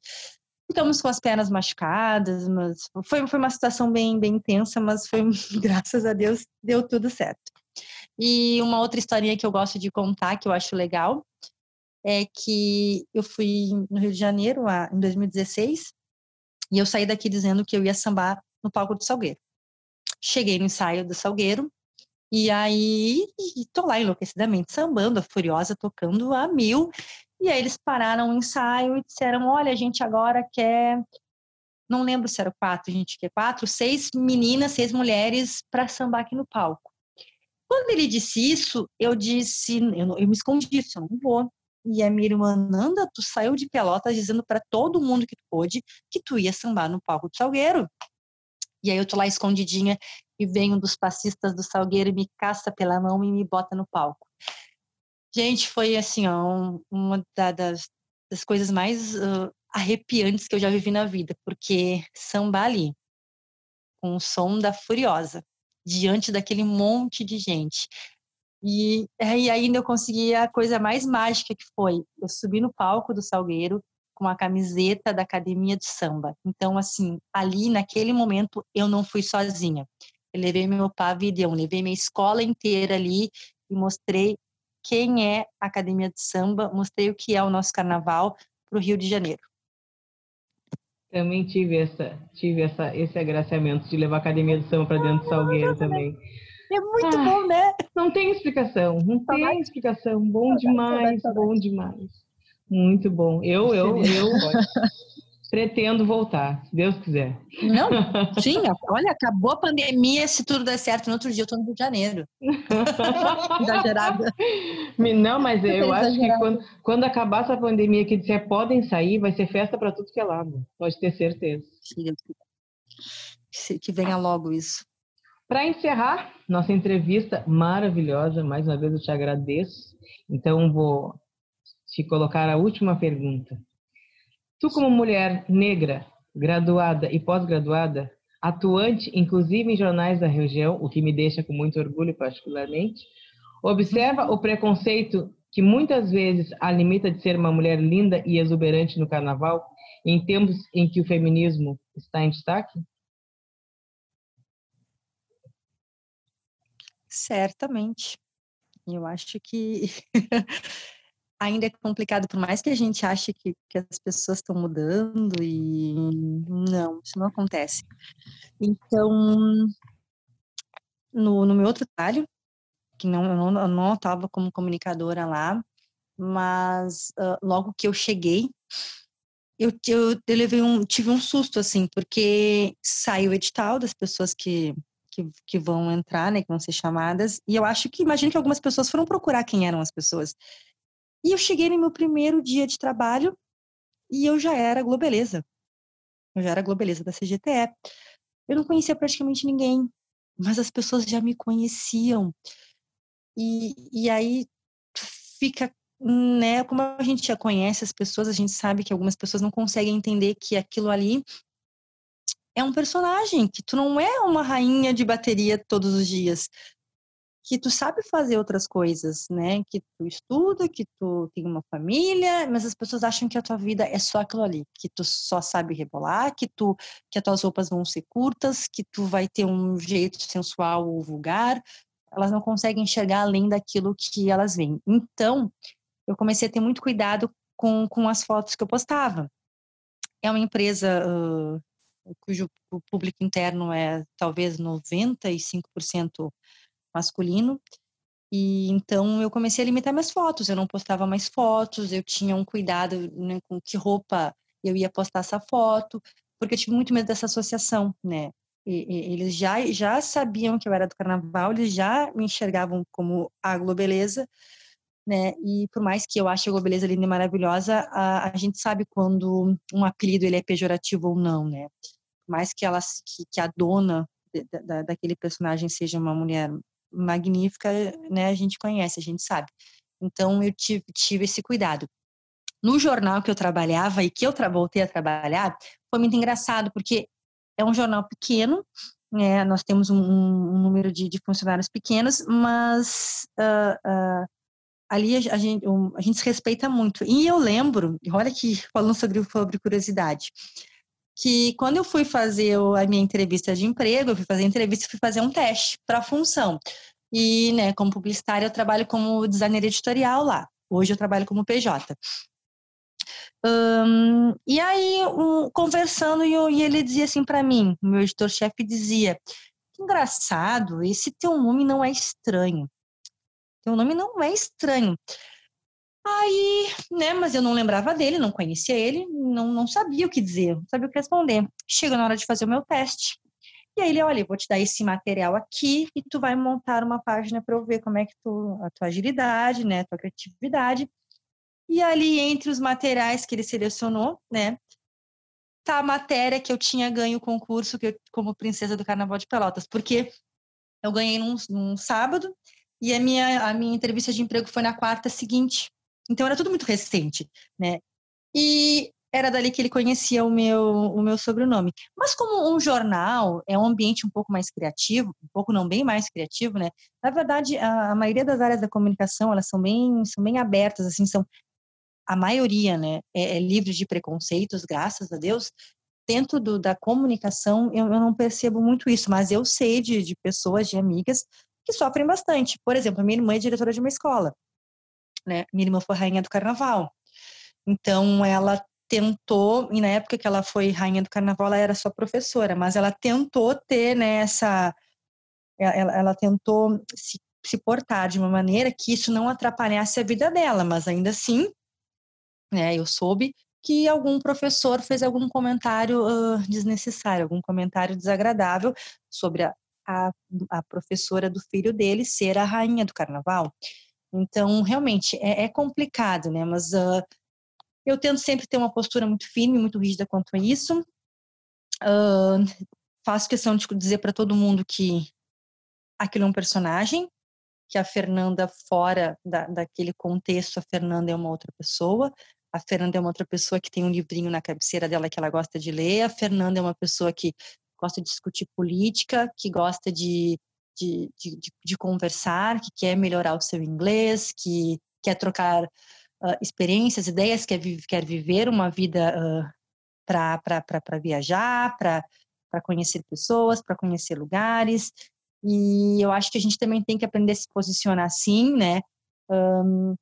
Ficamos com as pernas machucadas, mas foi, foi uma situação bem, bem intensa, mas foi, graças a Deus, deu tudo certo. E uma outra historinha que eu gosto de contar, que eu acho legal, é que eu fui no Rio de Janeiro em 2016 e eu saí daqui dizendo que eu ia sambar no palco do Salgueiro. Cheguei no ensaio do Salgueiro e aí tô lá enlouquecidamente sambando, furiosa, tocando a mil e aí eles pararam o ensaio e disseram: olha, a gente agora quer. Não lembro se era quatro, a gente quer quatro, seis meninas, seis mulheres para sambar aqui no palco. Quando ele disse isso, eu disse, eu, eu me escondi, eu não vou. E a minha irmã, Nanda, tu saiu de Pelotas dizendo para todo mundo que tu pôde que tu ia sambar no palco do Salgueiro. E aí eu tô lá escondidinha e vem um dos passistas do Salgueiro e me caça pela mão e me bota no palco. Gente, foi assim, ó, uma das, das coisas mais uh, arrepiantes que eu já vivi na vida, porque samba ali, com o som da Furiosa, diante daquele monte de gente. E, e ainda eu consegui a coisa mais mágica que foi, eu subi no palco do Salgueiro com a camiseta da academia de samba. Então, assim, ali naquele momento eu não fui sozinha. Eu levei meu pavilhão, levei minha escola inteira ali e mostrei quem é a Academia de Samba, mostrei o que é o nosso carnaval para o Rio de Janeiro. Também tive essa, tive essa, esse agraciamento de levar a Academia de Samba para dentro do Salgueiro também. É muito ah, bom, né? Não tem explicação, não tem explicação. Bom demais, bom demais. Muito bom. Eu, eu, eu Pretendo voltar, se Deus quiser. Não, sim, olha, acabou a pandemia, se tudo der certo, no outro dia eu estou no Rio de Janeiro. Exagerada. Não, mas eu acho que quando, quando acabar essa pandemia que disser podem sair, vai ser festa para tudo que é lado. Pode ter certeza. Que venha logo isso. Para encerrar nossa entrevista maravilhosa, mais uma vez eu te agradeço. Então vou te colocar a última pergunta. Tu, como mulher negra, graduada e pós-graduada, atuante inclusive em jornais da região, o que me deixa com muito orgulho particularmente, observa o preconceito que muitas vezes a limita de ser uma mulher linda e exuberante no carnaval, em tempos em que o feminismo está em destaque? Certamente. Eu acho que ainda é complicado, por mais que a gente ache que, que as pessoas estão mudando e não, isso não acontece. Então, no, no meu outro trabalho, que não, eu não, estava como comunicadora lá, mas uh, logo que eu cheguei, eu, eu, eu um, tive um susto, assim, porque saiu o edital das pessoas que, que, que, vão entrar, né, que vão ser chamadas, e eu acho que, imagino que algumas pessoas foram procurar quem eram as pessoas. E eu cheguei no meu primeiro dia de trabalho e eu já era globeleza. Eu já era globeleza da CGTE. Eu não conhecia praticamente ninguém, mas as pessoas já me conheciam. E, e aí fica, né, como a gente já conhece as pessoas, a gente sabe que algumas pessoas não conseguem entender que aquilo ali é um personagem, que tu não é uma rainha de bateria todos os dias que tu sabe fazer outras coisas, né? Que tu estuda, que tu tem uma família, mas as pessoas acham que a tua vida é só aquilo ali, que tu só sabe rebolar, que tu que as tuas roupas vão ser curtas, que tu vai ter um jeito sensual ou vulgar. Elas não conseguem enxergar além daquilo que elas veem. Então, eu comecei a ter muito cuidado com, com as fotos que eu postava. É uma empresa uh, cujo público interno é talvez 95% masculino. E então eu comecei a limitar minhas fotos, eu não postava mais fotos, eu tinha um cuidado né, com que roupa eu ia postar essa foto, porque eu tive muito medo dessa associação, né? E, e, eles já, já sabiam que eu era do carnaval, eles já me enxergavam como a Globeleza, né? E por mais que eu ache a Globeleza linda e maravilhosa, a, a gente sabe quando um apelido ele é pejorativo ou não, né? Mais que ela que, que a dona da, daquele personagem seja uma mulher magnífica, né, a gente conhece, a gente sabe. Então eu tive, tive esse cuidado. No jornal que eu trabalhava e que eu voltei a trabalhar, foi muito engraçado, porque é um jornal pequeno, né, nós temos um, um número de, de, funcionários pequenos, mas uh, uh, ali a, gente, a gente se respeita muito. E eu lembro, olha que falando sobre, sobre curiosidade, que quando eu fui fazer a minha entrevista de emprego, eu fui fazer entrevista, fui fazer um teste para a função. E, né, como publicitária, eu trabalho como designer editorial lá. Hoje eu trabalho como PJ. E aí, um, conversando, e, eu, e, ele dizia assim para mim, meu editor-chefe dizia, engraçado, esse teu nome não é estranho. Teu nome não é estranho. Aí, né, mas eu não lembrava dele, não conhecia ele, não, não sabia o que dizer, não sabia o que responder. Chega na hora de fazer o meu teste. E aí ele, olha, vou te dar esse material aqui e tu vai montar uma página para eu ver como é que tu, a tua agilidade, né, tua criatividade. E ali entre os materiais que ele selecionou, né, tá a matéria que eu tinha ganho o concurso que eu, como princesa do Carnaval de Pelotas, porque eu ganhei num, num sábado e a minha, a minha entrevista de emprego foi na quarta seguinte. Então era tudo muito recente, né? E era dali que ele conhecia o meu, o meu sobrenome. Mas como um jornal é um ambiente um pouco mais criativo, um pouco não bem mais criativo, né? Na verdade, a, a maioria das áreas da comunicação, elas são bem, são bem abertas, assim, são a maioria, né, é, é livre de preconceitos, graças a Deus. Dentro do, da comunicação, eu, eu não percebo muito isso, mas eu sei de, de pessoas, de amigas, que sofrem bastante. Por exemplo, a minha irmã é diretora de uma escola né? Minha irmã foi rainha do carnaval. Então, ela tentou, e na época que ela foi rainha do carnaval, ela era só professora, mas ela tentou ter, né, essa... Ela, ela tentou se, se portar de uma maneira que isso não atrapalhasse a vida dela, mas ainda assim, né, eu soube que algum professor fez algum comentário uh, desnecessário, algum comentário desagradável sobre a, a, a professora do filho dele ser a rainha do carnaval. Então, realmente, é, é complicado, né? Mas uh, eu tento sempre ter uma postura muito firme, muito rígida quanto a isso. Uh, faço questão de dizer para todo mundo que aquilo é um personagem, que a Fernanda, fora da, daquele contexto, a Fernanda é uma outra pessoa. A Fernanda é uma outra pessoa que tem um livrinho na cabeceira dela que ela gosta de ler. A Fernanda é uma pessoa que gosta de discutir política, que gosta de de, de, de, conversar, que quer melhorar o seu inglês, que quer trocar uh, experiências, ideias, quer, quer viver uma vida uh, para viajar, para conhecer pessoas, para conhecer lugares. E eu acho que a gente também tem que aprender a se posicionar assim, né? Um,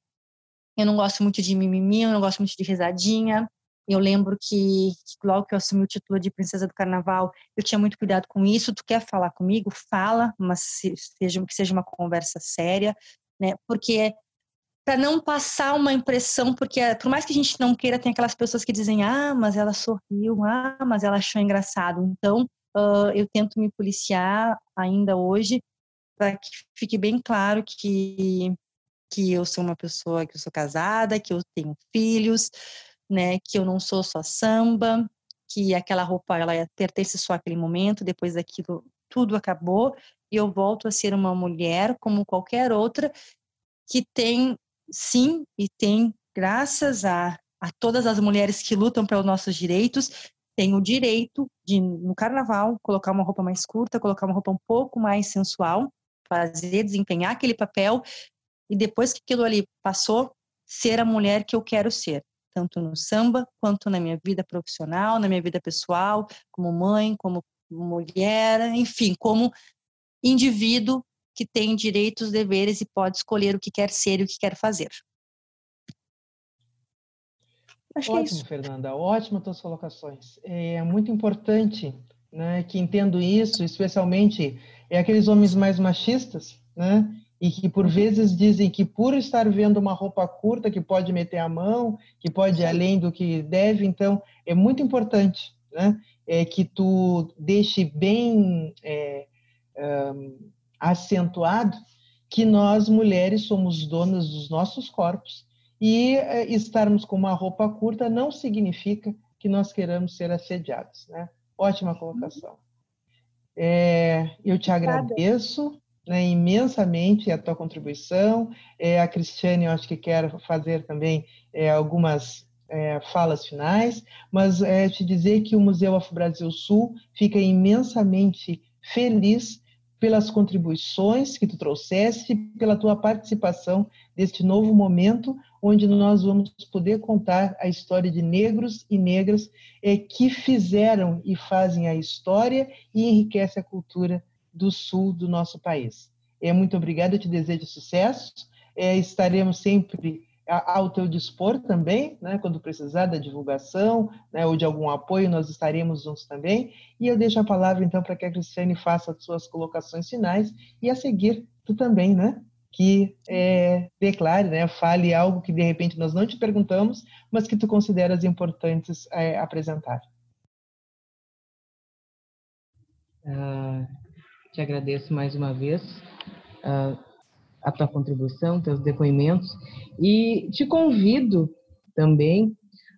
eu não gosto muito de mimimi, eu não gosto muito de risadinha. Eu lembro que, logo que eu assumi o título de princesa do carnaval, eu tinha muito cuidado com isso. Tu quer falar comigo? Fala, mas seja, que seja uma conversa séria, né? Porque para não passar uma impressão, porque por mais que a gente não queira, tem aquelas pessoas que dizem, ah, mas ela sorriu, ah, mas ela achou engraçado. Então, uh, eu tento me policiar ainda hoje para que fique bem claro que que eu sou uma pessoa que eu sou casada, que eu tenho filhos, né, que eu não sou só samba, que aquela roupa ela pertence só àquele momento, depois daquilo tudo acabou e eu volto a ser uma mulher como qualquer outra que tem sim e tem graças a, a todas as mulheres que lutam pelos nossos direitos tem o direito de no carnaval colocar uma roupa mais curta, colocar uma roupa um pouco mais sensual, fazer desempenhar aquele papel e depois que aquilo ali passou, ser a mulher que eu quero ser tanto no samba quanto na minha vida profissional, na minha vida pessoal, como mãe, como mulher, enfim, como indivíduo que tem direitos, deveres e pode escolher o que quer ser e o que quer fazer. Acho é Ótimo, é Fernanda. Ótimo tuas colocações. É muito importante né, que entendo isso, especialmente é aqueles homens mais machistas, né, e que por vezes dizem que por estar vendo uma roupa curta que pode meter a mão, que pode ir além do que deve, então é muito importante, né? É que tu deixe bem é, um, acentuado que nós mulheres somos donas dos nossos corpos e é, estarmos com uma roupa curta não significa que nós queramos ser assediados, né? Ótima colocação. É, eu te agradeço né, imensamente a tua contribuição. É, a Cristiane, eu acho que quer fazer também é, algumas é, falas finais, mas é, te dizer que o Museu Afro Brasil Sul fica imensamente feliz pelas contribuições que tu trouxeste, pela tua participação neste novo momento, onde nós vamos poder contar a história de negros e negras é, que fizeram e fazem a história e enriquece a cultura do sul do nosso país. É, muito obrigada, eu te desejo sucesso. É, estaremos sempre ao teu dispor também, né, quando precisar da divulgação né, ou de algum apoio, nós estaremos juntos também. E eu deixo a palavra, então, para que a Cristiane faça as suas colocações finais e, a seguir, tu também, né? Que é, declare, né, fale algo que, de repente, nós não te perguntamos, mas que tu consideras importantes é, apresentar. Uh, te agradeço mais uma vez uh, a tua contribuição, teus depoimentos e te convido também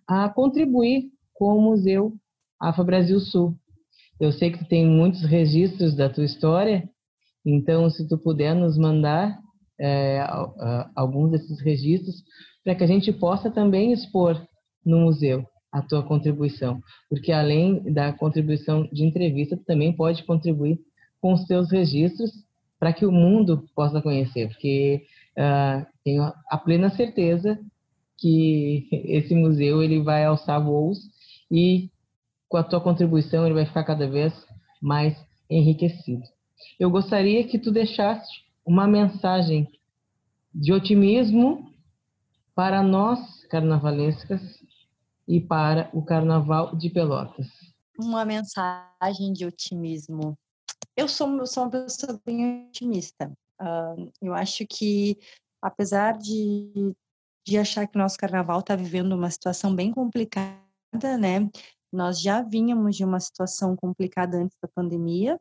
a contribuir com o Museu Afro Brasil Sul. Eu sei que tu tem muitos registros da tua história, então se tu puder nos mandar é, alguns desses registros para que a gente possa também expor no museu a tua contribuição, porque além da contribuição de entrevista, tu também pode contribuir com seus registros para que o mundo possa conhecer, porque uh, tenho a plena certeza que esse museu ele vai alçar voos e com a tua contribuição ele vai ficar cada vez mais enriquecido. Eu gostaria que tu deixasse uma mensagem de otimismo para nós carnavalescas e para o Carnaval de Pelotas. Uma mensagem de otimismo eu sou, eu sou uma pessoa bem otimista. Uh, eu acho que, apesar de, de achar que nosso carnaval está vivendo uma situação bem complicada, né? Nós já vínhamos de uma situação complicada antes da pandemia,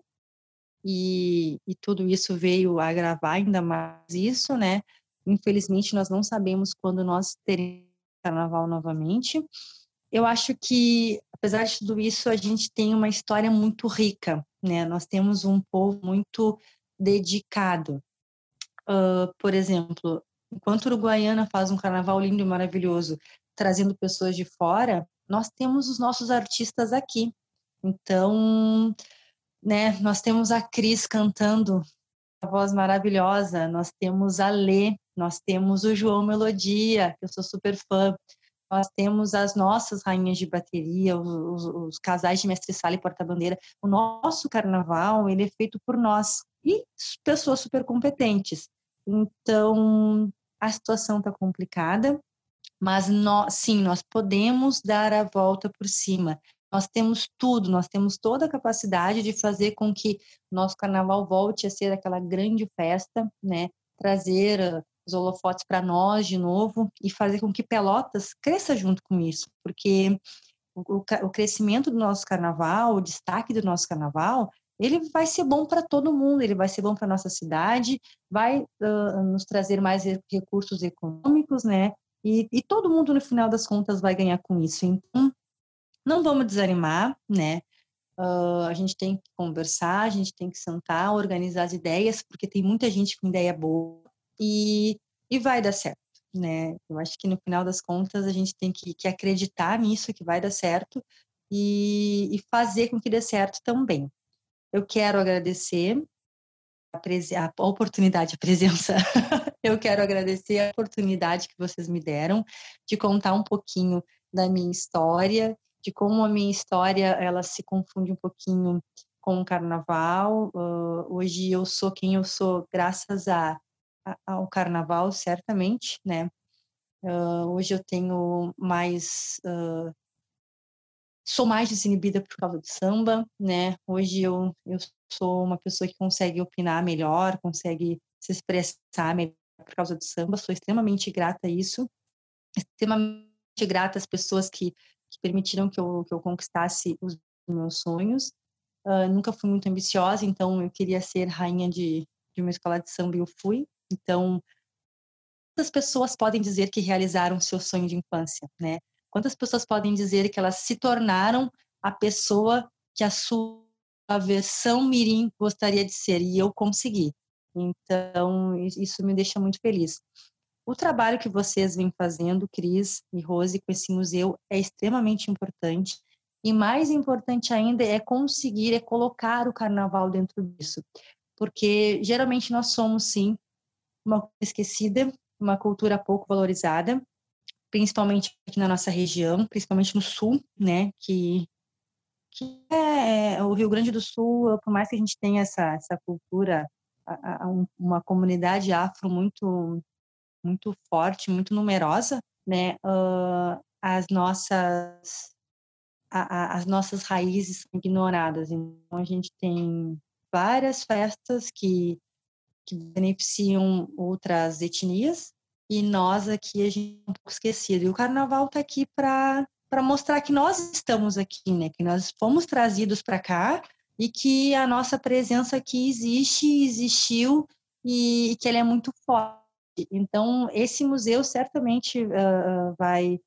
e, e tudo isso veio agravar ainda mais isso, né? Infelizmente, nós não sabemos quando nós teremos carnaval novamente. Eu acho que, apesar de tudo isso, a gente tem uma história muito rica, né? Nós temos um povo muito dedicado. Uh, por exemplo, enquanto Uruguaiana faz um carnaval lindo e maravilhoso, trazendo pessoas de fora, nós temos os nossos artistas aqui. Então, né, nós temos a Cris cantando a voz maravilhosa, nós temos a Lê, nós temos o João Melodia, que eu sou super fã, nós temos as nossas rainhas de bateria, os, os casais de mestre-sala e porta-bandeira. O nosso carnaval, ele é feito por nós e pessoas super competentes. Então, a situação está complicada, mas nós, sim, nós podemos dar a volta por cima. Nós temos tudo, nós temos toda a capacidade de fazer com que nosso carnaval volte a ser aquela grande festa, né? Trazer os holofotes para nós de novo e fazer com que Pelotas cresça junto com isso, porque o, o crescimento do nosso carnaval, o destaque do nosso carnaval, ele vai ser bom para todo mundo, ele vai ser bom para nossa cidade, vai uh, nos trazer mais recursos econômicos, né? E, e todo mundo, no final das contas, vai ganhar com isso. Então, não vamos desanimar, né? Uh, a gente tem que conversar, a gente tem que sentar, organizar as ideias, porque tem muita gente com ideia boa e, e vai dar certo, né? Eu acho que no final das contas a gente tem que, que acreditar nisso, que vai dar certo e, e fazer com que dê certo também. Eu quero agradecer a, a oportunidade, a presença. Eu quero agradecer a oportunidade que vocês me deram de contar um pouquinho da minha história, de como a minha história ela se confunde um pouquinho com o carnaval. Uh, hoje eu sou quem eu sou graças a, ao carnaval, certamente, né? Uh, hoje eu tenho mais uh, sou mais desinibida por causa do samba, né? Hoje eu, eu sou uma pessoa que consegue opinar melhor, consegue se expressar melhor por causa do samba, sou extremamente grata a isso, extremamente grata às pessoas que, que permitiram que eu, que eu conquistasse os meus sonhos. Uh, nunca fui muito ambiciosa, então eu queria ser rainha de, de uma escola de samba e eu fui. Então, quantas pessoas podem dizer que realizaram seu sonho de infância, né? Quantas pessoas podem dizer que elas se tornaram a pessoa que a sua versão mirim gostaria de ser e eu consegui. Então, isso me deixa muito feliz. O trabalho que vocês vêm fazendo, Cris e Rose, com esse museu é extremamente importante. E mais importante ainda é conseguir é colocar o carnaval dentro disso. Porque geralmente nós somos, sim, uma esquecida, uma cultura pouco valorizada principalmente aqui na nossa região, principalmente no sul, né, que, que é, é o Rio Grande do Sul, por mais que a gente tenha essa, essa cultura, a, a, uma comunidade afro muito muito forte, muito numerosa, né, uh, as nossas as nossas raízes ignoradas. Então a gente tem várias festas que que beneficiam outras etnias, e nós aqui a gente é um pouco esquecido. E o carnaval está aqui para mostrar que nós estamos aqui, né? Que nós fomos trazidos para cá e que a nossa presença aqui existe, existiu e, e que ela é muito forte. Então, esse museu certamente uh, vai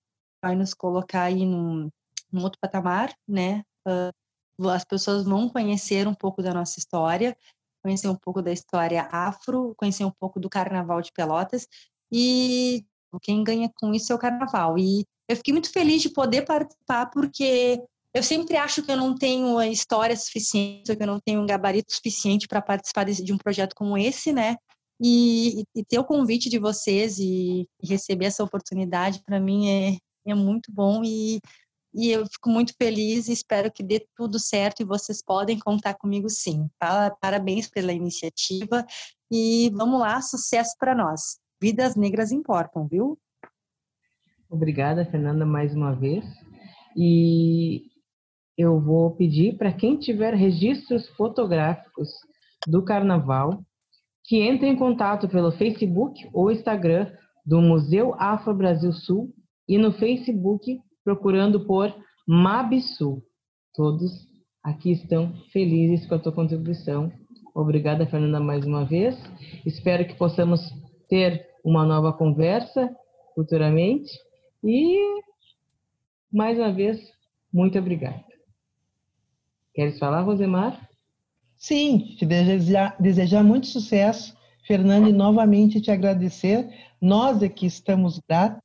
vai nos colocar aí num, num outro patamar, né? Uh, as pessoas vão conhecer um pouco da nossa história, conhecer um pouco da história afro, conhecer um pouco do Carnaval de Pelotas e quem ganha com isso é o carnaval. E eu fiquei muito feliz de poder participar, porque eu sempre acho que eu não tenho a história suficiente, que eu não tenho um gabarito suficiente para participar de, de, um projeto como esse, né? E, e, ter o convite de vocês e, e receber essa oportunidade, para mim, é, é muito bom e, e eu fico muito feliz e espero que dê tudo certo e vocês podem contar comigo sim. Parabéns pela iniciativa e vamos lá, sucesso para nós vidas negras importam, viu? Obrigada, Fernanda, mais uma vez. E eu vou pedir para quem tiver registros fotográficos do carnaval que entre em contato pelo Facebook ou Instagram do Museu Afro Brasil Sul e no Facebook procurando por Mabsul. Todos aqui estão felizes com a tua contribuição. Obrigada, Fernanda, mais uma vez. Espero que possamos ter uma nova conversa futuramente. E, mais uma vez, muito obrigada. Queres falar, Rosemar? Sim, te desejar, desejar muito sucesso, Fernando, e novamente te agradecer. Nós aqui estamos gratos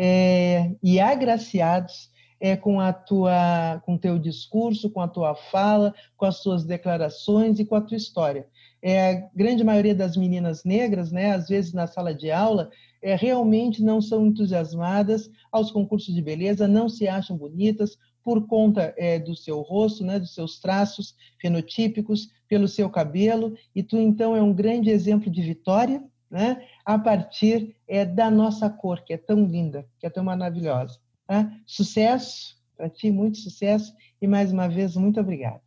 é, e agraciados é, com a tua, com teu discurso, com a tua fala, com as tuas declarações e com a tua história. É, a grande maioria das meninas negras, né, às vezes na sala de aula, é, realmente não são entusiasmadas aos concursos de beleza, não se acham bonitas por conta é, do seu rosto, né, dos seus traços fenotípicos, pelo seu cabelo, e tu então é um grande exemplo de vitória, né, a partir é, da nossa cor, que é tão linda, que é tão maravilhosa. Tá? Sucesso para ti, muito sucesso, e mais uma vez, muito obrigada.